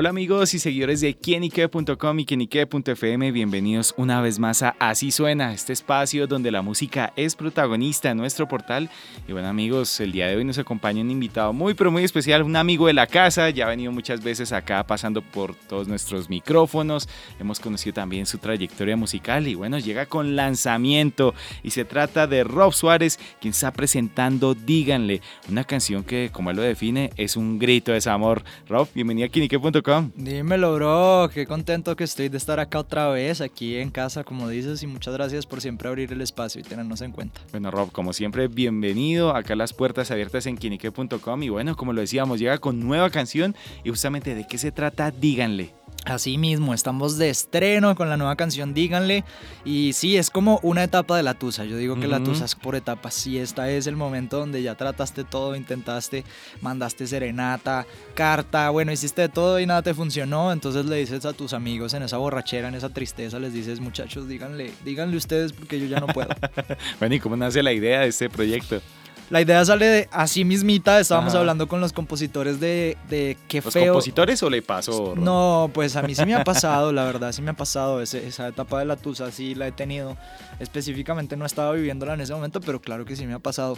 Hola amigos y seguidores de quienique.com y quienique.fm, bienvenidos una vez más a Así Suena, este espacio donde la música es protagonista en nuestro portal. Y bueno amigos, el día de hoy nos acompaña un invitado muy pero muy especial, un amigo de la casa, ya ha venido muchas veces acá pasando por todos nuestros micrófonos, hemos conocido también su trayectoria musical y bueno, llega con lanzamiento y se trata de Rob Suárez, quien está presentando Díganle, una canción que como él lo define es un grito de desamor. Rob, bienvenido a quienique.com Dímelo, bro. Qué contento que estoy de estar acá otra vez, aquí en casa, como dices, y muchas gracias por siempre abrir el espacio y tenernos en cuenta. Bueno, Rob, como siempre, bienvenido. Acá las puertas abiertas en quinique.com. Y bueno, como lo decíamos, llega con nueva canción. Y justamente de qué se trata, díganle. Así mismo, estamos de estreno con la nueva canción Díganle. Y sí, es como una etapa de la Tusa. Yo digo que la Tusa es por etapas. Sí, esta es el momento donde ya trataste todo, intentaste, mandaste serenata, carta, bueno, hiciste todo y nada te funcionó. Entonces le dices a tus amigos en esa borrachera, en esa tristeza, les dices, muchachos, díganle, díganle ustedes porque yo ya no puedo. bueno, ¿y cómo nace la idea de este proyecto? La idea sale de así mismita, estábamos hablando con los compositores de, de qué ¿Los feo. compositores o le pasó? No, pues a mí sí me ha pasado, la verdad, sí me ha pasado. esa etapa de la Tusa sí la he tenido. Específicamente no estaba viviéndola en ese momento, pero claro que sí me ha pasado.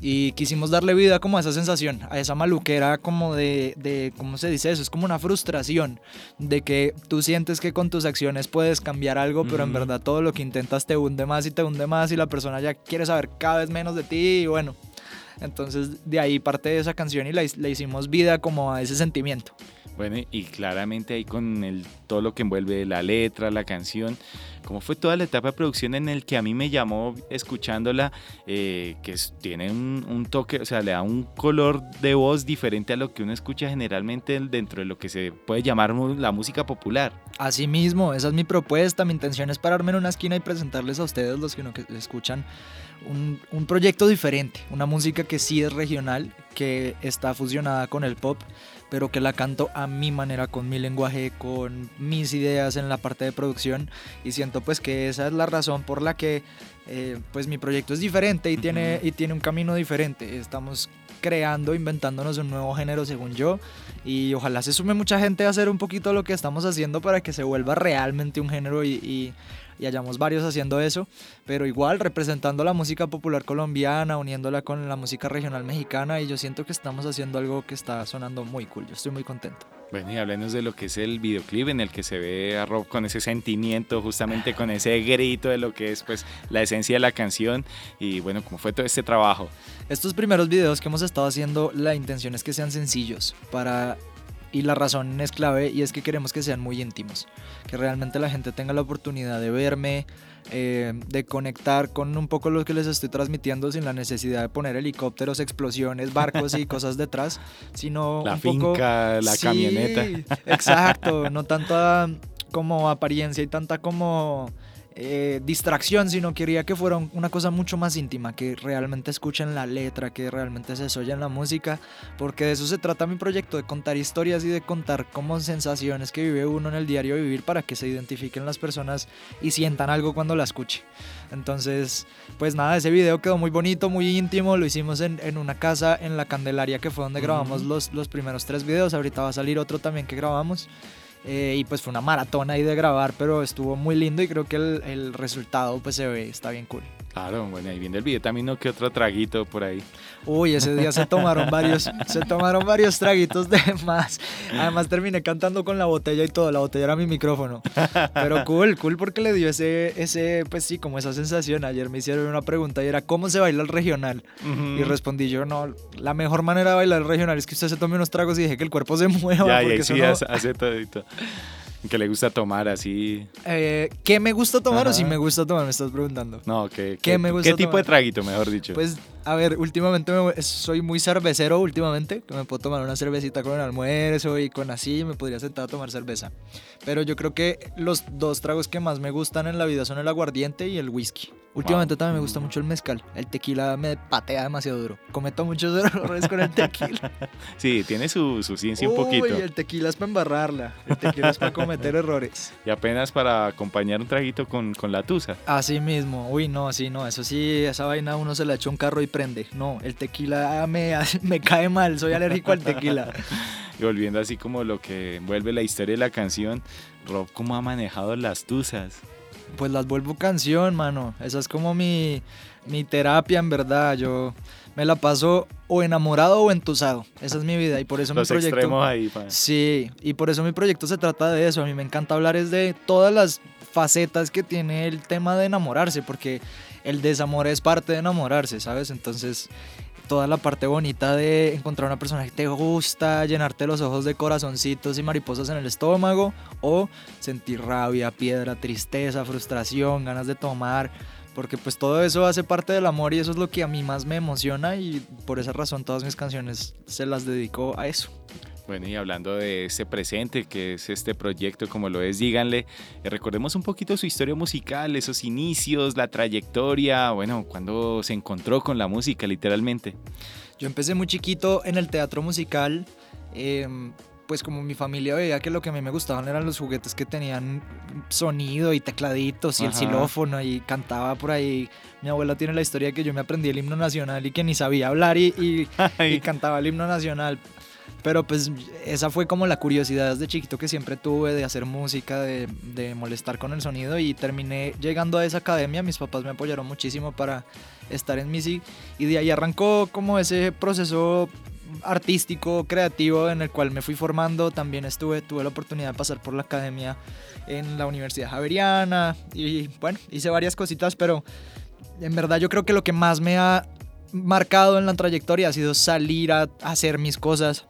Y quisimos darle vida como a esa sensación, a esa maluquera como de, de ¿cómo se dice eso? Es como una frustración de que tú sientes que con tus acciones puedes cambiar algo, pero en verdad todo lo que intentas te hunde más y te hunde más y la persona ya quiere saber cada vez menos de ti y bueno. Entonces de ahí parte de esa canción y le hicimos vida como a ese sentimiento. Bueno, y claramente ahí con el, todo lo que envuelve la letra, la canción, como fue toda la etapa de producción en el que a mí me llamó escuchándola, eh, que tiene un, un, toque, o sea, le da un color de voz diferente a lo que uno escucha generalmente dentro de lo que se puede llamar la música popular. Así mismo, esa es mi propuesta, mi intención es pararme en una esquina y presentarles a ustedes, los que no escuchan, un, un proyecto diferente, una música que sí es regional, que está fusionada con el pop pero que la canto a mi manera, con mi lenguaje, con mis ideas en la parte de producción y siento pues que esa es la razón por la que eh, pues mi proyecto es diferente y, tiene, y tiene un camino diferente. Estamos creando, inventándonos un nuevo género según yo y ojalá se sume mucha gente a hacer un poquito lo que estamos haciendo para que se vuelva realmente un género y y hayamos varios haciendo eso, pero igual representando la música popular colombiana, uniéndola con la música regional mexicana y yo siento que estamos haciendo algo que está sonando muy cool, yo estoy muy contento. Bueno, y háblenos de lo que es el videoclip en el que se ve a Rob con ese sentimiento, justamente con ese grito de lo que es pues la esencia de la canción y bueno, cómo fue todo este trabajo. Estos primeros videos que hemos estado haciendo, la intención es que sean sencillos para y la razón es clave y es que queremos que sean muy íntimos, que realmente la gente tenga la oportunidad de verme, eh, de conectar con un poco lo que les estoy transmitiendo sin la necesidad de poner helicópteros, explosiones, barcos y cosas detrás, sino la un finca, la camioneta. Exacto, no tanta como apariencia y tanta como eh, distracción, sino quería que fuera una cosa mucho más íntima, que realmente escuchen la letra, que realmente se oyen la música, porque de eso se trata mi proyecto, de contar historias y de contar como sensaciones que vive uno en el diario vivir para que se identifiquen las personas y sientan algo cuando la escuche. Entonces, pues nada, ese video quedó muy bonito, muy íntimo, lo hicimos en, en una casa en la Candelaria, que fue donde grabamos los, los primeros tres videos, ahorita va a salir otro también que grabamos. Eh, y pues fue una maratón ahí de grabar, pero estuvo muy lindo y creo que el, el resultado pues se ve, está bien cool. Claro, bueno, ahí viene el video también, ¿no? Que otro traguito por ahí. Uy, ese día se tomaron varios, se tomaron varios traguitos de más. Además terminé cantando con la botella y todo, la botella era mi micrófono. Pero cool, cool porque le dio ese, ese, pues sí, como esa sensación. Ayer me hicieron una pregunta y era, ¿cómo se baila el regional? Y respondí yo, no, la mejor manera de bailar el regional es que usted se tome unos tragos y deje que el cuerpo se mueva. Ya, porque y sí, no... hace todo ¿Qué le gusta tomar así? Eh, ¿Qué me gusta tomar Ajá. o si me gusta tomar? Me estás preguntando. No, ¿qué, ¿Qué, ¿qué me gusta ¿qué tipo tomar? de traguito, mejor dicho? Pues, a ver, últimamente me, soy muy cervecero últimamente, que me puedo tomar una cervecita con el almuerzo y con así, me podría sentar a tomar cerveza. Pero yo creo que los dos tragos que más me gustan en la vida son el aguardiente y el whisky. Últimamente también me gusta mucho el mezcal. El tequila me patea demasiado duro. Cometo muchos errores con el tequila. sí, tiene su, su ciencia un poquito. el tequila es para embarrarla. El tequila es para cometer errores. Y apenas para acompañar un traguito con, con la tusa. Así mismo. Uy, no, así no. Eso sí, esa vaina uno se la echa un carro y prende. No, el tequila me, me cae mal. Soy alérgico al tequila. y volviendo así como lo que envuelve la historia de la canción, Rob, ¿cómo ha manejado las tusas? Pues las vuelvo canción, mano. Esa es como mi, mi terapia, en verdad. Yo me la paso o enamorado o entusado. Esa es mi vida y por eso Los mi proyecto... extremos ahí, Sí, y por eso mi proyecto se trata de eso. A mí me encanta hablar es de todas las facetas que tiene el tema de enamorarse, porque el desamor es parte de enamorarse, ¿sabes? Entonces toda la parte bonita de encontrar una persona que te gusta, llenarte los ojos de corazoncitos y mariposas en el estómago, o sentir rabia, piedra, tristeza, frustración, ganas de tomar, porque pues todo eso hace parte del amor y eso es lo que a mí más me emociona y por esa razón todas mis canciones se las dedico a eso. Bueno, y hablando de ese presente que es este proyecto, como lo es, díganle, eh, recordemos un poquito su historia musical, esos inicios, la trayectoria, bueno, cuando se encontró con la música, literalmente. Yo empecé muy chiquito en el teatro musical. Em, pues como mi familia veía que lo que a mí me gustaban eran los juguetes que tenían sonido y tecladitos y el xilófono y cantaba por ahí. Mi abuela tiene la historia que yo me aprendí el himno nacional y que ni sabía hablar y, y cantaba el himno nacional. Pero pues esa fue como la curiosidad desde chiquito que siempre tuve de hacer música, de, de, molestar con el sonido y terminé llegando a esa academia. Mis papás me apoyaron muchísimo para estar en MISI y de ahí arrancó como ese proceso artístico, creativo en el cual me fui formando. También estuve, tuve la oportunidad de pasar por la academia en la Universidad Javeriana y bueno, hice varias cositas, pero en verdad yo creo que lo que más me ha marcado en la trayectoria ha sido salir a hacer mis cosas,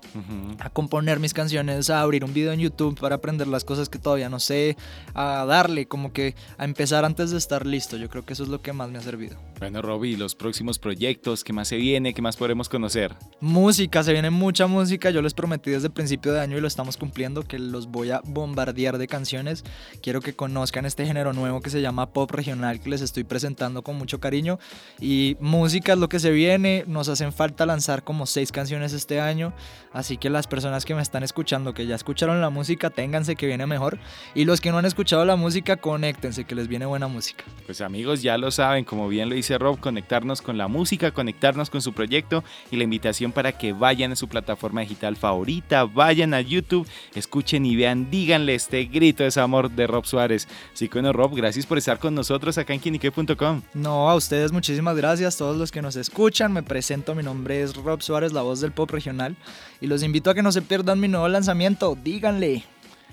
a componer mis canciones, a abrir un video en YouTube para aprender las cosas que todavía no sé, a darle como que a empezar antes de estar listo. Yo creo que eso es lo que más me ha servido. Bueno, Robbie, los próximos proyectos, ¿qué más se viene? ¿Qué más podremos conocer? Música, se viene mucha música. Yo les prometí desde el principio de año y lo estamos cumpliendo que los voy a bombardear de canciones. Quiero que conozcan este género nuevo que se llama pop regional que les estoy presentando con mucho cariño y música es lo que se viene. Nos hacen falta lanzar como seis canciones este año. Así que las personas que me están escuchando, que ya escucharon la música, ténganse que viene mejor. Y los que no han escuchado la música, conéctense que les viene buena música. Pues amigos, ya lo saben, como bien lo dice Rob, conectarnos con la música, conectarnos con su proyecto y la invitación para que vayan a su plataforma digital favorita, vayan a YouTube, escuchen y vean, díganle este grito de amor de Rob Suárez. Así que bueno, Rob, gracias por estar con nosotros acá en quinique.com. No, a ustedes muchísimas gracias, todos los que nos escuchan me presento, mi nombre es Rob Suárez, la voz del pop regional, y los invito a que no se pierdan mi nuevo lanzamiento, díganle.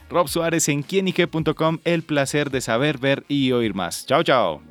Rob Suárez en quienique.com, el placer de saber, ver y oír más. Chao, chao.